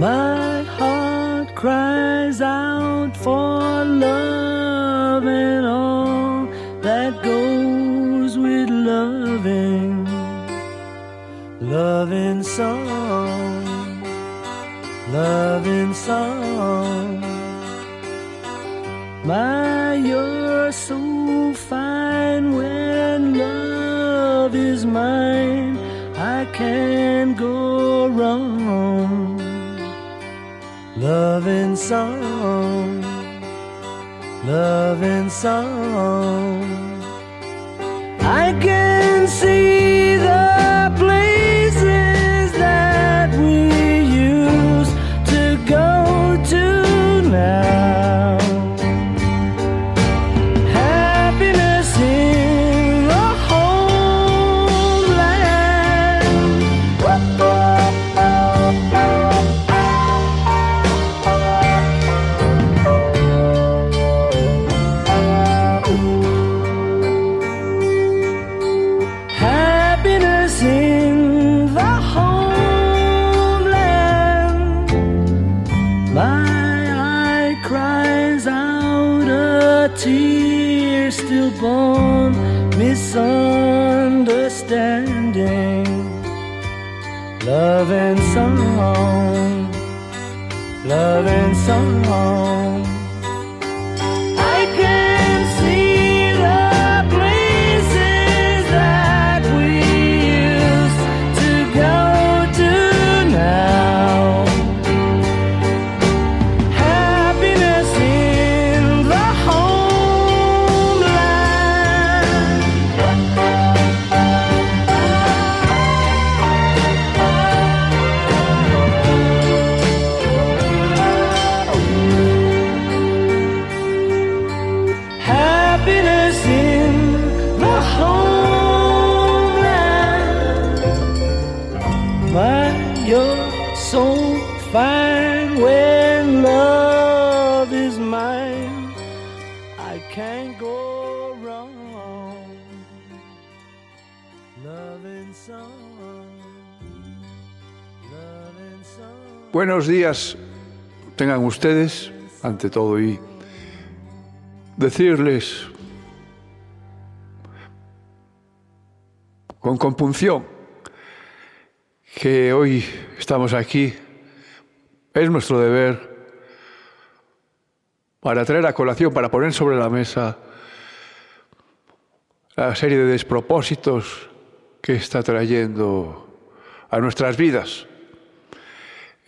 My heart cries out for love and all that goes with loving. Loving song, loving song. My, you're so fine when love is mine. I can't go wrong. Loving song, loving song. I can see the a tear stillborn misunderstanding. Love and song, love and song. Buenos días tengan ustedes, ante todo, y decirles con compunción que hoy estamos aquí. Es nuestro deber para traer a colación, para poner sobre la mesa la serie de despropósitos que está trayendo a nuestras vidas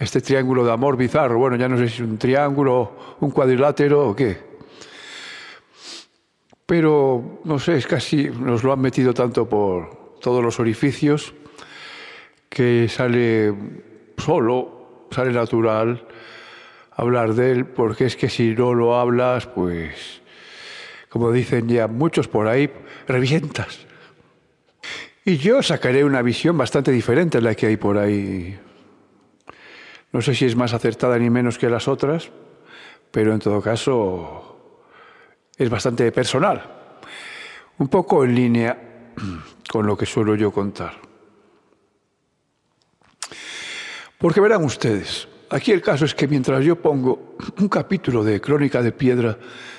este triángulo de amor bizarro. Bueno, ya no sé si es un triángulo, un cuadrilátero o qué. Pero, no sé, es casi, nos lo han metido tanto por todos los orificios que sale solo, sale natural hablar de él, porque es que si no lo hablas, pues, como dicen ya muchos por ahí, revientas. Y yo sacaré una visión bastante diferente a la que hay por ahí no sé si es más acertada ni menos que las otras, pero en todo caso es bastante personal. Un poco en línea con lo que suelo yo contar. Porque verán ustedes, aquí el caso es que mientras yo pongo un capítulo de Crónica de Piedra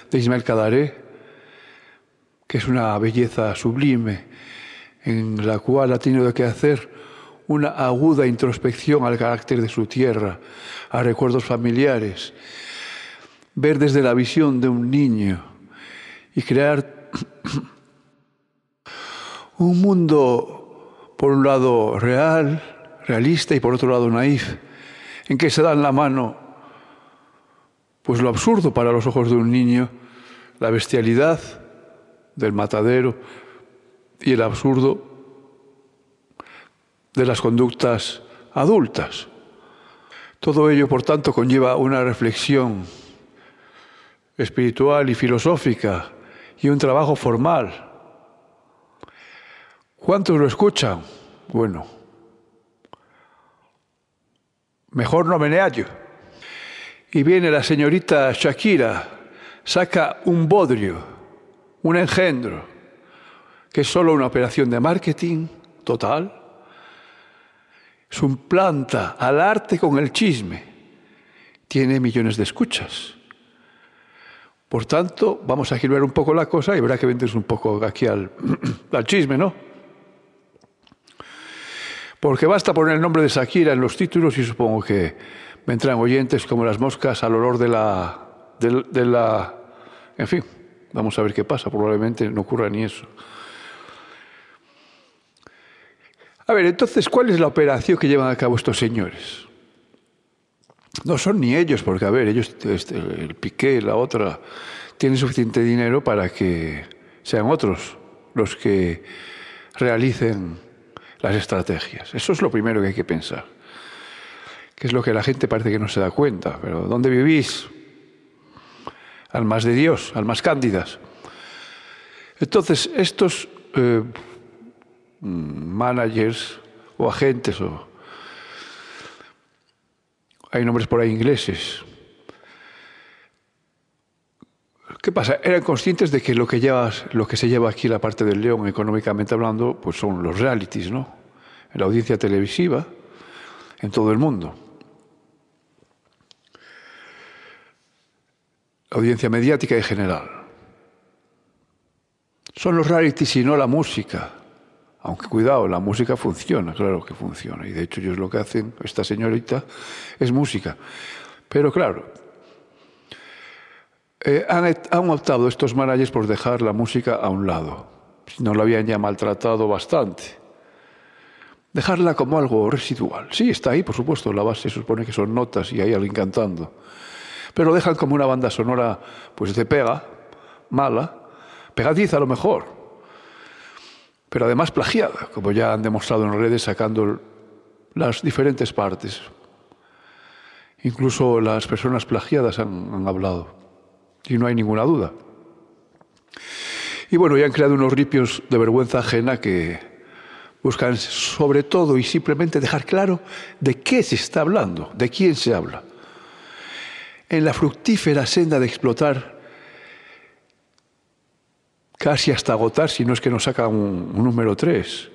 de Ismael Cadaré, que es una belleza sublime, en la cual ha tenido que hacer una aguda introspección al carácter de su tierra, a recuerdos familiares, ver desde la visión de un niño y crear un mundo, por un lado, real, realista y por otro lado, naif, en que se dan la mano, pues lo absurdo para los ojos de un niño, la bestialidad del matadero y el absurdo de las conductas adultas. Todo ello, por tanto, conlleva una reflexión espiritual y filosófica y un trabajo formal. ¿Cuántos lo escuchan? Bueno, mejor no meneallo. Y viene la señorita Shakira, saca un bodrio, un engendro, que es solo una operación de marketing total, suplanta al arte con el chisme. tiene millones de escuchas. Por tanto, vamos a equilibrar un poco la cosa y verá que vendes un poco aquí al, al chisme, ¿no? Porque basta poner el nombre de Shakira en los títulos y supongo que vendrán oyentes como las moscas al olor de la, de, de la... En fin, vamos a ver qué pasa. Probablemente no ocurra ni eso. A ver, entonces, ¿cuál es la operación que llevan a cabo estos señores? No son ni ellos, porque, a ver, ellos, este, el Piqué, la otra, tienen suficiente dinero para que sean otros los que realicen las estrategias. Eso es lo primero que hay que pensar. Que es lo que la gente parece que no se da cuenta. Pero ¿dónde vivís? Almas de Dios, almas cándidas. Entonces, estos eh, managers o agentes o hay nombres por ahí ingleses. ¿Qué pasa? Eran conscientes de que lo que, llevas, lo que se lleva aquí la parte del león, económicamente hablando, pues son los realities, ¿no? La audiencia televisiva, en todo el mundo. La audiencia mediática en general. Son los realities y no la música. Aunque cuidado, la música funciona, claro que funciona. Y de hecho ellos lo que hacen, esta señorita, es música. Pero claro, eh, han, optado estos managers por dejar la música a un lado. No lo habían ya maltratado bastante. Dejarla como algo residual. Sí, está ahí, por supuesto, la base se supone que son notas y hay alguien cantando. Pero lo dejan como una banda sonora, pues de pega, mala, pegadiza a lo mejor, pero además plagiada, como ya han demostrado en redes sacando las diferentes partes. Incluso las personas plagiadas han, hablado, y no hay ninguna duda. Y bueno, ya han creado unos ripios de vergüenza ajena que buscan sobre todo y simplemente dejar claro de qué se está hablando, de quién se habla. En la fructífera senda de explotar casi hasta agotar, si no es que nos saca un, número 3.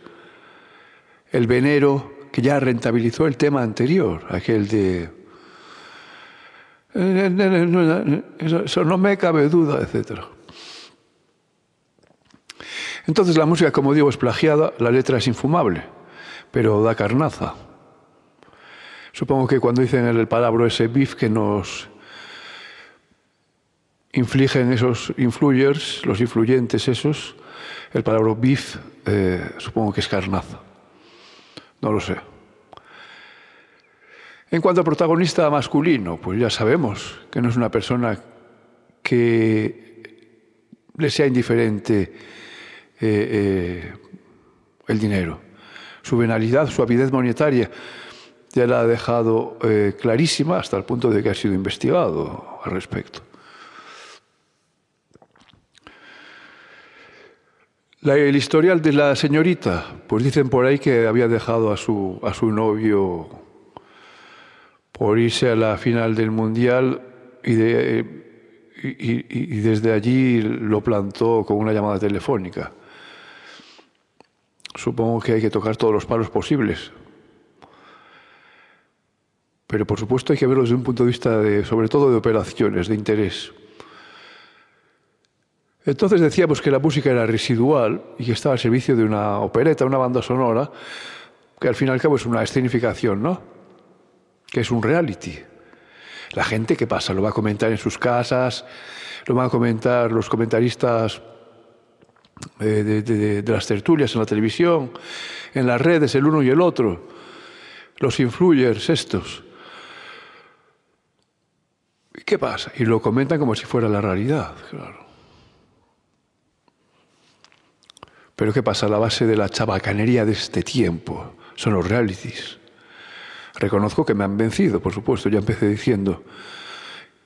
El venero que ya rentabilizó el tema anterior, aquel de... Eso no me cabe duda, etc. Entonces la música, como digo, es plagiada, la letra es infumable, pero da carnaza. Supongo que cuando dicen el palabra ese beef que nos infligen esos influyers, los influyentes esos, el palabra beef eh, supongo que es carnaza. No lo sé. En cuanto al protagonista masculino, pues ya sabemos que no es una persona que le sea indiferente eh, eh, el dinero. Su venalidad, su avidez monetaria, ya la ha dejado clarísima hasta el punto de que ha sido investigado al respecto. El historial de la señorita, pues dicen por ahí que había dejado a su, a su novio por irse a la final del Mundial y desde allí lo plantó con una llamada telefónica. Supongo que hay que tocar todos los palos posibles. Pero por supuesto hay que verlo desde un punto de vista de, sobre todo de operaciones, de interés. Entonces decíamos que la música era residual y que estaba al servicio de una opereta, una banda sonora, que al fin y al cabo es una escenificación, ¿no? Que es un reality. La gente, ¿qué pasa? Lo va a comentar en sus casas, lo van a comentar los comentaristas eh, de, las tertulias en la televisión, en las redes, el uno y el otro, los influyers estos. ¿Qué pasa? Y lo comentan como si fuera la realidad, claro. Pero ¿qué pasa? La base de la chabacanería de este tiempo son los realities. Reconozco que me han vencido, por supuesto, ya empecé diciendo,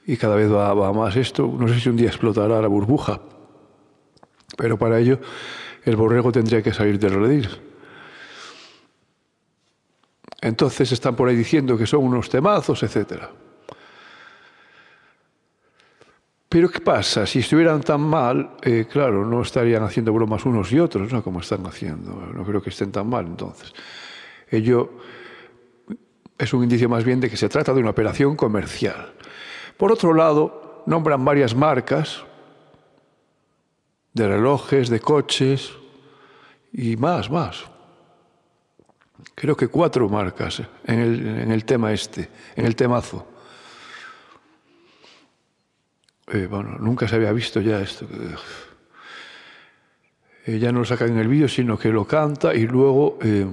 y cada vez va, va más esto, no sé si un día explotará la burbuja, pero para ello el borrego tendría que salir del redil. Entonces están por ahí diciendo que son unos temazos, etcétera. Pero ¿qué pasa? Si estuvieran tan mal, eh, claro, no estarían haciendo bromas unos y otros, ¿no? Como están haciendo. No creo que estén tan mal, entonces. Ello es un indicio más bien de que se trata de una operación comercial. Por otro lado, nombran varias marcas de relojes, de coches y más, más. Creo que cuatro marcas en el, en el tema este, en el temazo. Eh, bueno, nunca se había visto ya esto. Eh, ya no lo sacan en el vídeo, sino que lo canta y luego... Eh,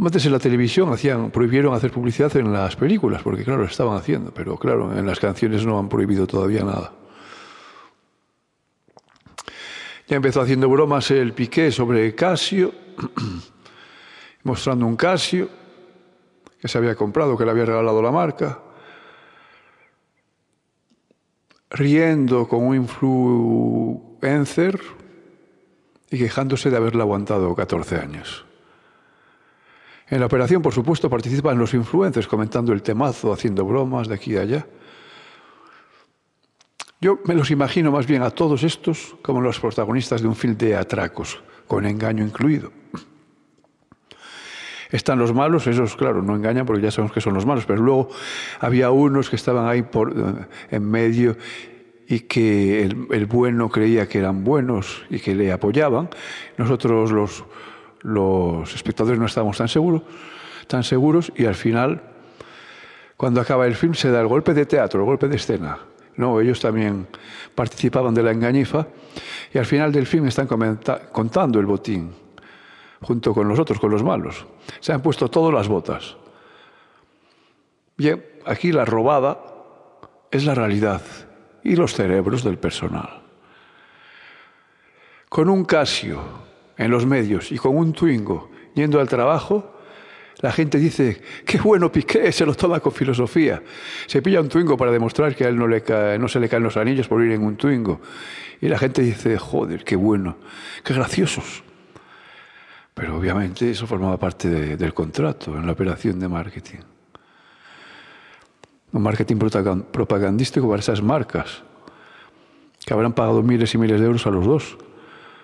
antes en la televisión hacían, prohibieron hacer publicidad en las películas, porque claro, lo estaban haciendo, pero claro, en las canciones no han prohibido todavía nada. Ya empezó haciendo bromas el Piqué sobre Casio, mostrando un Casio que se había comprado, que le había regalado la marca, riendo con un influencer y quejándose de haberla aguantado 14 años. En la operación, por supuesto, participan los influencers comentando el temazo, haciendo bromas de aquí y allá. Yo me los imagino más bien a todos estos como los protagonistas de un film de atracos, con engaño incluido. Están los malos, esos, claro, no engañan porque ya sabemos que son los malos, pero luego había unos que estaban ahí eh, en medio y que el, el bueno creía que eran buenos y que le apoyaban. Nosotros los los espectadores no estábamos tan seguros, tan seguros y al final, cuando acaba el film, se da el golpe de teatro, el golpe de escena. No, ellos también participaban de la engañifa y al final del film están contando el botín junto con los otros, con los malos. Se han puesto todas las botas. Bien, aquí la robada es la realidad y los cerebros del personal. Con un Casio en los medios y con un Twingo yendo al trabajo, la gente dice, qué bueno Piqué, se lo toma con filosofía. Se pilla un Twingo para demostrar que a él no, le no se le caen los anillos por ir en un Twingo. Y la gente dice, joder, qué bueno, qué graciosos. Pero obviamente eso formaba parte del contrato en la operación de marketing. Un marketing propagandístico para esas marcas, que habrán pagado miles y miles de euros a los dos,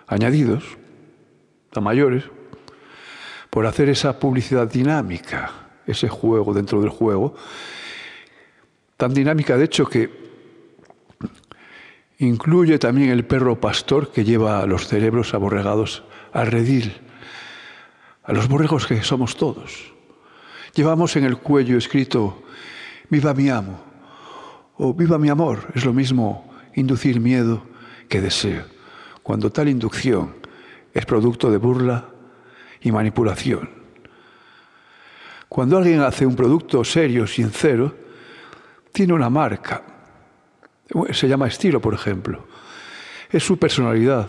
añadidos a mayores, por hacer esa publicidad dinámica, ese juego dentro del juego, tan dinámica de hecho que incluye también el perro pastor que lleva a los cerebros aborregados al redil, a los borregos que somos todos. Llevamos en el cuello escrito, viva mi amo, o viva mi amor, es lo mismo inducir miedo que deseo, cuando tal inducción es producto de burla y manipulación. Cuando alguien hace un producto serio, sincero, tiene una marca. Se llama estilo, por ejemplo. Es su personalidad.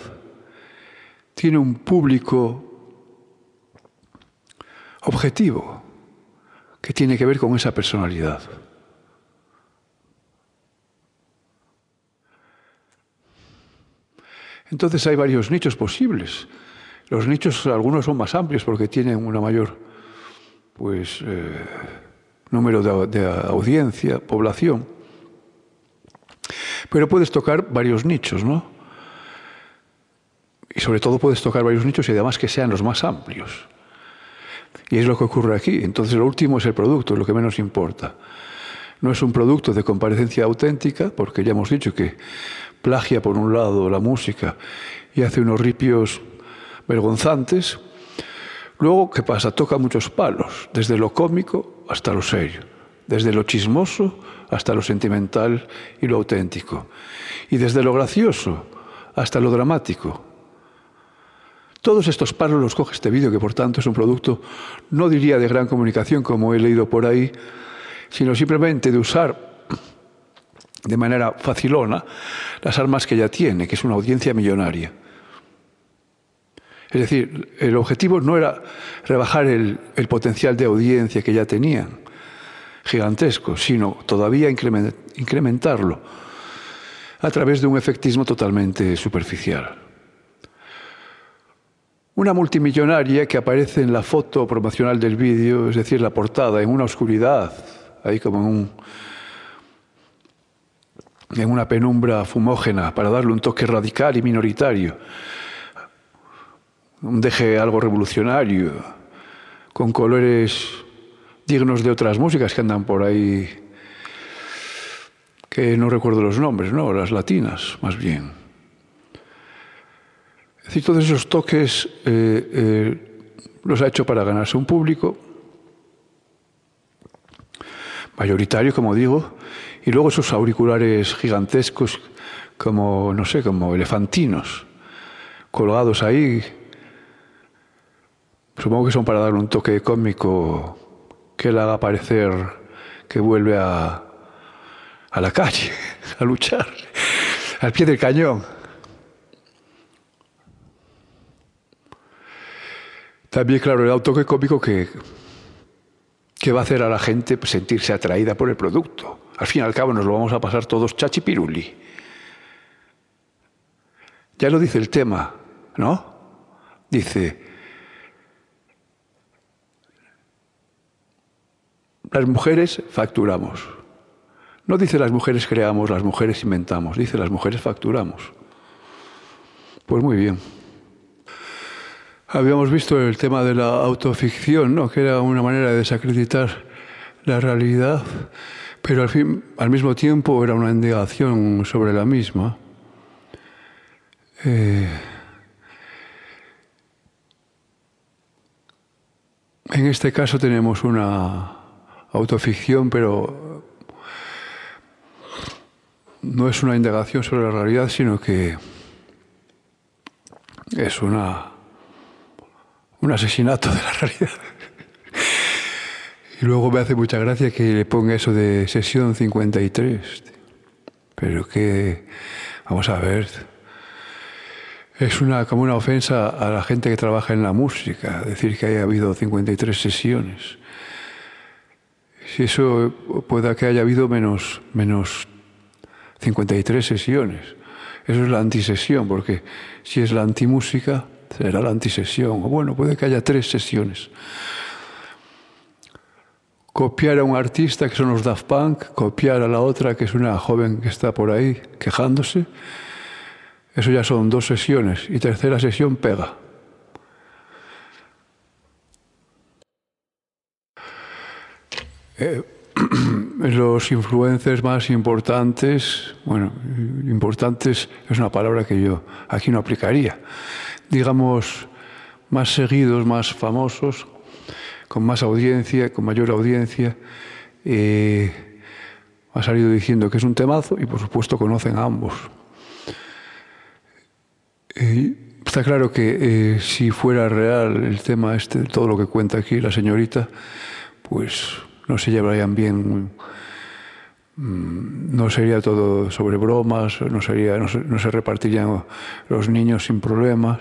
Tiene un público objetivo que tiene que ver con esa personalidad. Entonces hay varios nichos posibles. Los nichos, algunos son más amplios porque tienen una mayor pues, eh, número de, de audiencia, población. Pero puedes tocar varios nichos, ¿no? Y sobre todo puedes tocar varios nichos y además que sean los más amplios. Y es lo que ocurre aquí. Entonces lo último es el producto, lo que menos importa. No es un producto de comparecencia auténtica, porque ya hemos dicho que plagia por un lado la música y hace unos ripios vergonzantes. Luego, ¿qué pasa? Toca muchos palos, desde lo cómico hasta lo serio, desde lo chismoso hasta lo sentimental y lo auténtico, y desde lo gracioso hasta lo dramático. Todos estos palos los coge este vídeo, que por tanto es un producto, no diría de gran comunicación como he leído por ahí, sino simplemente de usar de manera facilona las armas que ya tiene, que es una audiencia millonaria. Es decir, el objetivo no era rebajar el, potencial de audiencia que ya tenían, gigantesco, sino todavía incrementarlo a través de un efectismo totalmente superficial. Una multimillonaria que aparece en la foto promocional del vídeo, es decir, la portada, en una oscuridad, ahí como en un, en una penumbra fumógena para darle un toque radical y minoritario, un deje algo revolucionario, con colores dignos de otras músicas que andan por ahí que no recuerdo los nombres, ¿no? Las latinas, más bien. Es decir, todos esos toques eh, eh, los ha hecho para ganarse un público mayoritario, como digo, y luego esos auriculares gigantescos, como, no sé, como elefantinos, colgados ahí. Supongo que son para dar un toque cómico que le haga parecer que vuelve a, a la calle, a luchar, al pie del cañón. También, claro, el toque cómico que, que va a hacer a la gente sentirse atraída por el producto. Al fin y al cabo nos lo vamos a pasar todos chachipiruli. Ya lo dice el tema, ¿no? Dice, las mujeres facturamos. No dice las mujeres creamos, las mujeres inventamos, dice las mujeres facturamos. Pues muy bien. Habíamos visto el tema de la autoficción, ¿no? que era una manera de desacreditar la realidad, pero al, fin, al mismo tiempo era una indagación sobre la misma. Eh, en este caso tenemos una autoficción, pero no es una indagación sobre la realidad, sino que es una, un asesinato de la realidad. Y luego me hace mucha gracia que le ponga eso de sesión 53. Pero que, vamos a ver, es una, como una ofensa a la gente que trabaja en la música, decir que haya habido 53 sesiones. Si eso pueda que haya habido menos, menos 53 sesiones. Eso es la antisesión, porque si es la antimúsica, será la antisesión. O bueno, puede que haya tres sesiones. Copiar a un artista, que son los Daft Punk, copiar a la otra, que es una joven que está por ahí quejándose. Eso ya son dos sesiones. Y tercera sesión pega. Eh, los influencers más importantes, bueno, importantes es una palabra que yo aquí no aplicaría, digamos, más seguidos, más famosos, con más audiencia, con mayor audiencia, eh, ha salido diciendo que es un temazo y por supuesto conocen a ambos. Eh, está claro que eh, si fuera real el tema este, todo lo que cuenta aquí la señorita, pues no se llevarían bien, no sería todo sobre bromas, no, sería, no, se, repartirían los niños sin problemas.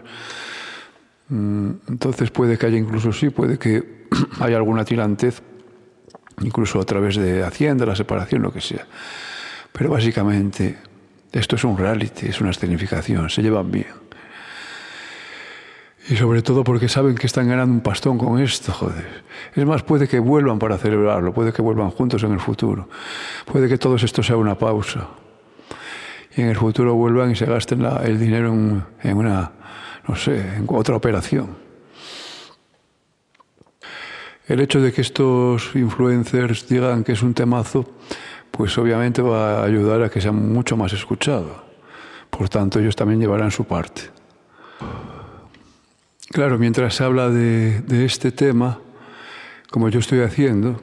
Mm, entonces puede que haya incluso sí, puede que haya alguna tirantez, incluso a través de Hacienda, la separación, lo que sea. Pero básicamente esto es un reality, es una escenificación, se llevan bien. Y sobre todo porque saben que están ganando un pastón con esto, joder. Es más, puede que vuelvan para celebrarlo, puede que vuelvan juntos en el futuro. Puede que todo esto sea una pausa. Y en el futuro vuelvan y se gasten el dinero en, una, no sé, en otra operación. El hecho de que estos influencers digan que es un temazo, pues obviamente va a ayudar a que sea mucho más escuchado. Por tanto, ellos también llevarán su parte. Claro, mientras habla de, este tema, como yo estoy haciendo,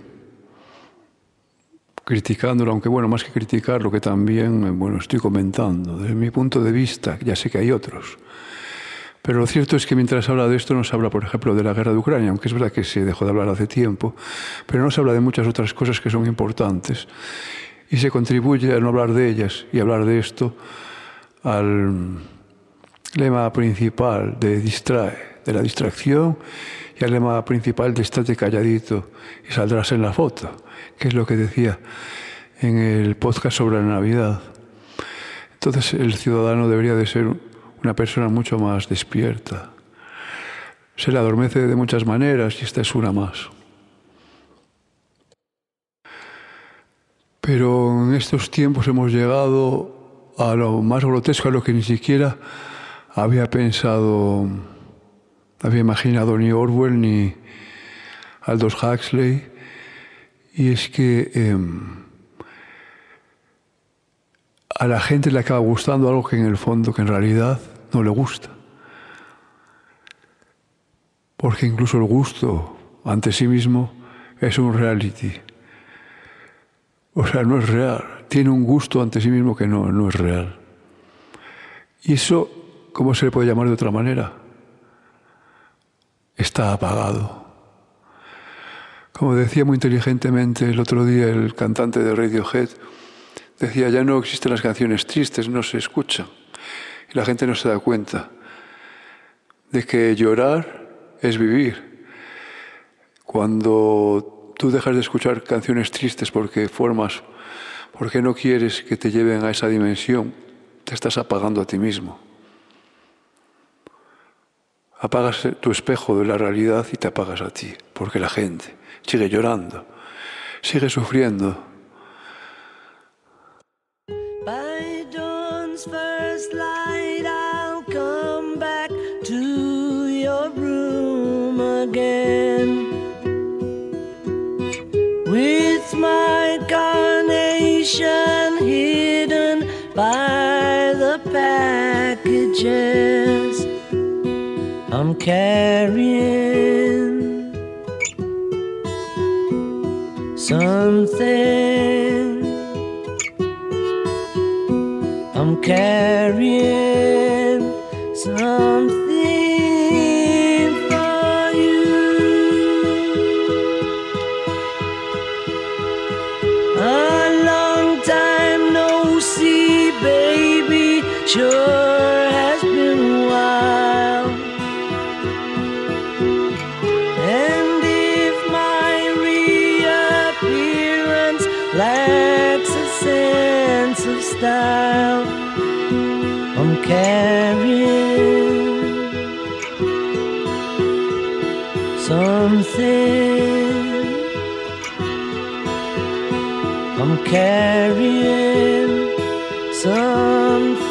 criticándolo, aunque bueno, más que criticarlo, que también bueno, estoy comentando, desde mi punto de vista, ya sé que hay otros. Pero lo cierto es que mientras habla de esto, no se habla, por ejemplo, de la guerra de Ucrania, aunque es verdad que se dejó de hablar hace tiempo, pero no se habla de muchas otras cosas que son importantes. Y se contribuye a no hablar de ellas y hablar de esto al lema principal de distrae de la distracción y el lema principal de estate calladito y saldrás en la foto, que es lo que decía en el podcast sobre la Navidad. Entonces el ciudadano debería de ser una persona mucho más despierta. Se le adormece de muchas maneras y esta es una más. Pero en estos tiempos hemos llegado a lo más grotesco, a lo que ni siquiera había pensado había imaginado ni Orwell ni Aldous Huxley, y es que em, a la gente le acaba gustando algo que en el fondo, que en realidad no le gusta. Porque incluso el gusto ante sí mismo es un reality. O sea, no es real. Tiene un gusto ante sí mismo que no, no es real. Y eso, ¿cómo se le puede llamar de otra manera? Está apagado. Como decía muy inteligentemente el otro día el cantante de Radiohead, decía, ya no existen las canciones tristes, no se escuchan. Y la gente no se da cuenta de que llorar es vivir. Cuando tú dejas de escuchar canciones tristes porque formas, porque no quieres que te lleven a esa dimensión, te estás apagando a ti mismo. Apagas tu espejo de la realidad y te apagas a ti, porque la gente sigue llorando, sigue sufriendo. Hidden by the packages I'm carrying. Something I'm carrying I'm carrying something